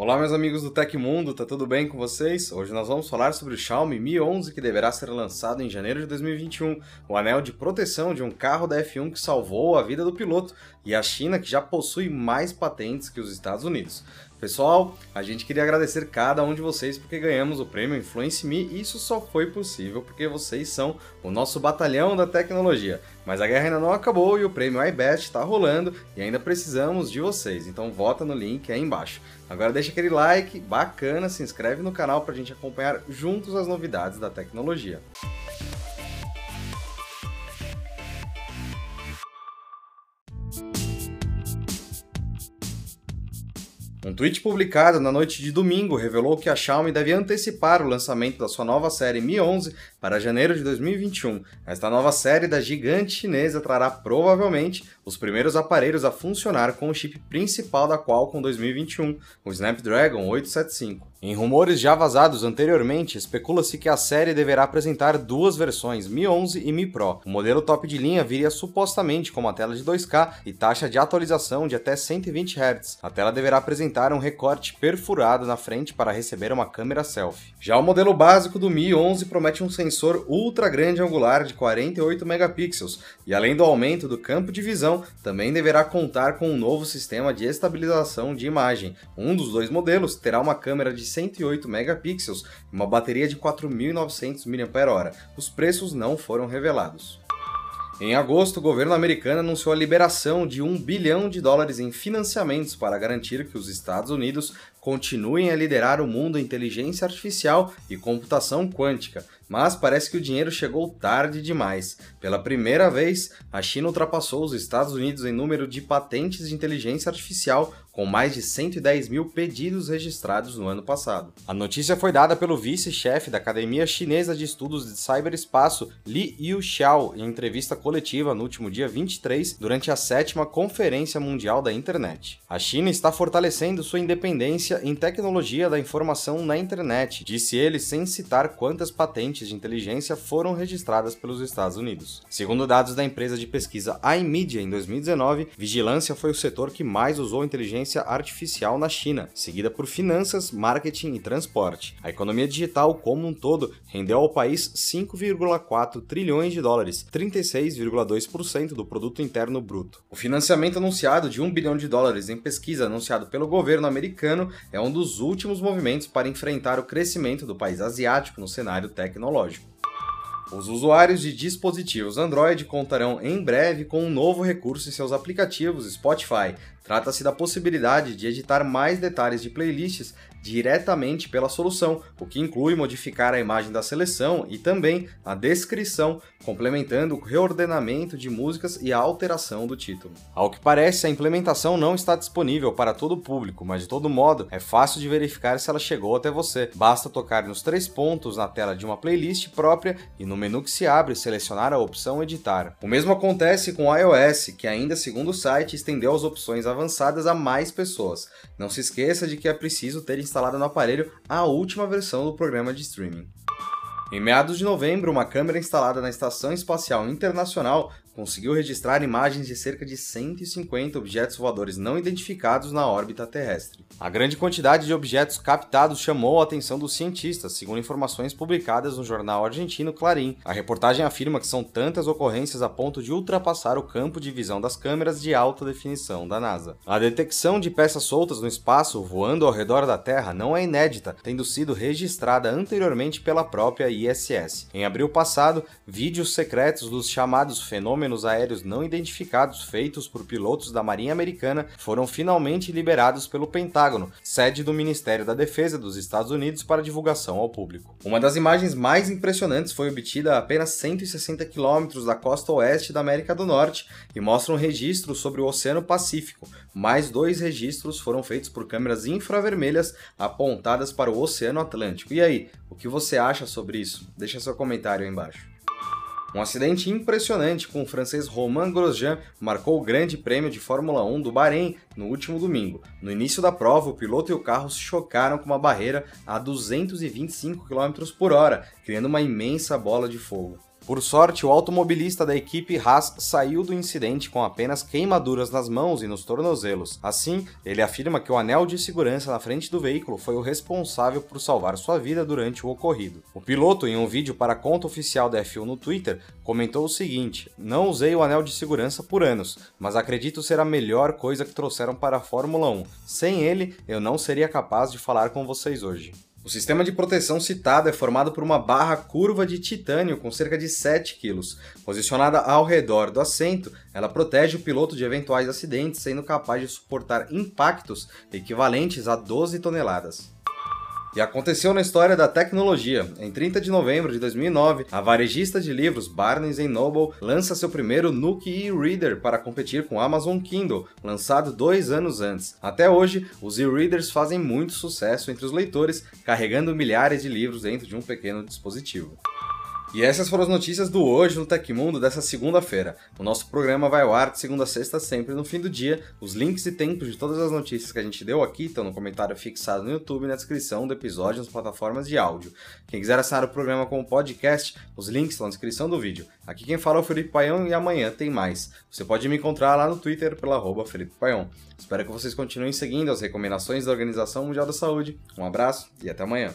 Olá, meus amigos do Tecmundo, tá tudo bem com vocês? Hoje nós vamos falar sobre o Xiaomi Mi 11 que deverá ser lançado em janeiro de 2021, o anel de proteção de um carro da F1 que salvou a vida do piloto e a China que já possui mais patentes que os Estados Unidos. Pessoal, a gente queria agradecer cada um de vocês porque ganhamos o prêmio Influence Me e isso só foi possível porque vocês são o nosso batalhão da tecnologia. Mas a guerra ainda não acabou e o prêmio iBest está rolando e ainda precisamos de vocês, então vota no link aí embaixo. Agora deixa aquele like bacana, se inscreve no canal para a gente acompanhar juntos as novidades da tecnologia. Um tweet publicado na noite de domingo revelou que a Xiaomi deve antecipar o lançamento da sua nova série Mi 11 para janeiro de 2021. Esta nova série da gigante chinesa trará provavelmente os primeiros aparelhos a funcionar com o chip principal da Qualcomm 2021, o Snapdragon 875. Em rumores já vazados anteriormente, especula-se que a série deverá apresentar duas versões, Mi 11 e Mi Pro. O modelo top de linha viria supostamente com uma tela de 2K e taxa de atualização de até 120 Hz. A tela deverá apresentar um recorte perfurado na frente para receber uma câmera selfie. Já o modelo básico do Mi 11 promete um sensor ultra grande angular de 48 megapixels e além do aumento do campo de visão, também deverá contar com um novo sistema de estabilização de imagem. Um dos dois modelos terá uma câmera de 108 megapixels e uma bateria de 4.900 mAh. Os preços não foram revelados. Em agosto, o governo americano anunciou a liberação de 1 bilhão de dólares em financiamentos para garantir que os Estados Unidos continuem a liderar o mundo da inteligência artificial e computação quântica, mas parece que o dinheiro chegou tarde demais. Pela primeira vez, a China ultrapassou os Estados Unidos em número de patentes de inteligência artificial, com mais de 110 mil pedidos registrados no ano passado. A notícia foi dada pelo vice-chefe da Academia Chinesa de Estudos de Cyberespaço, Li Yuxiao, em entrevista coletiva no último dia 23, durante a sétima Conferência Mundial da Internet. A China está fortalecendo sua independência em tecnologia da informação na internet, disse ele sem citar quantas patentes de inteligência foram registradas pelos Estados Unidos. Segundo dados da empresa de pesquisa iMedia em 2019, vigilância foi o setor que mais usou inteligência artificial na China, seguida por finanças, marketing e transporte. A economia digital como um todo rendeu ao país 5,4 trilhões de dólares, 36,2% do produto interno bruto. O financiamento anunciado de 1 bilhão de dólares em pesquisa anunciado pelo governo americano é um dos últimos movimentos para enfrentar o crescimento do país asiático no cenário tecnológico. Os usuários de dispositivos Android contarão em breve com um novo recurso em seus aplicativos Spotify. Trata-se da possibilidade de editar mais detalhes de playlists diretamente pela solução, o que inclui modificar a imagem da seleção e também a descrição, complementando o reordenamento de músicas e a alteração do título. Ao que parece, a implementação não está disponível para todo o público, mas de todo modo é fácil de verificar se ela chegou até você. Basta tocar nos três pontos na tela de uma playlist própria e no menu que se abre selecionar a opção Editar. O mesmo acontece com o iOS, que ainda segundo o site estendeu as opções avançadas a mais pessoas. Não se esqueça de que é preciso ter instalada no aparelho a última versão do programa de streaming. Em meados de novembro, uma câmera instalada na Estação Espacial Internacional conseguiu registrar imagens de cerca de 150 objetos voadores não identificados na órbita terrestre. A grande quantidade de objetos captados chamou a atenção dos cientistas, segundo informações publicadas no jornal argentino Clarim. A reportagem afirma que são tantas ocorrências a ponto de ultrapassar o campo de visão das câmeras de alta definição da NASA. A detecção de peças soltas no espaço voando ao redor da Terra não é inédita, tendo sido registrada anteriormente pela própria ISS. Em abril passado, vídeos secretos dos chamados fenômenos fenômenos aéreos não identificados feitos por pilotos da Marinha Americana foram finalmente liberados pelo Pentágono, sede do Ministério da Defesa dos Estados Unidos para divulgação ao público. Uma das imagens mais impressionantes foi obtida a apenas 160 quilômetros da costa oeste da América do Norte e mostra um registro sobre o Oceano Pacífico. Mais dois registros foram feitos por câmeras infravermelhas apontadas para o Oceano Atlântico. E aí, o que você acha sobre isso? Deixa seu comentário aí embaixo. Um acidente impressionante com o francês Romain Grosjean marcou o Grande Prêmio de Fórmula 1 do Bahrein no último domingo. No início da prova, o piloto e o carro se chocaram com uma barreira a 225 km por hora, criando uma imensa bola de fogo. Por sorte, o automobilista da equipe Haas saiu do incidente com apenas queimaduras nas mãos e nos tornozelos. Assim, ele afirma que o anel de segurança na frente do veículo foi o responsável por salvar sua vida durante o ocorrido. O piloto, em um vídeo para a conta oficial da F1 no Twitter, comentou o seguinte: Não usei o anel de segurança por anos, mas acredito ser a melhor coisa que trouxeram para a Fórmula 1. Sem ele, eu não seria capaz de falar com vocês hoje. O sistema de proteção citado é formado por uma barra curva de titânio com cerca de 7 kg. Posicionada ao redor do assento, ela protege o piloto de eventuais acidentes, sendo capaz de suportar impactos equivalentes a 12 toneladas. E aconteceu na história da tecnologia. Em 30 de novembro de 2009, a varejista de livros Barnes Noble lança seu primeiro Nook e-reader para competir com o Amazon Kindle, lançado dois anos antes. Até hoje, os e-readers fazem muito sucesso entre os leitores, carregando milhares de livros dentro de um pequeno dispositivo. E essas foram as notícias do Hoje no Tecmundo dessa segunda-feira. O nosso programa vai ao ar de segunda a sexta, sempre no fim do dia. Os links e tempos de todas as notícias que a gente deu aqui estão no comentário fixado no YouTube e na descrição do episódio nas plataformas de áudio. Quem quiser assinar o programa como podcast, os links estão na descrição do vídeo. Aqui quem fala é o Felipe Paião e amanhã tem mais. Você pode me encontrar lá no Twitter pela Felipe Paião. Espero que vocês continuem seguindo as recomendações da Organização Mundial da Saúde. Um abraço e até amanhã.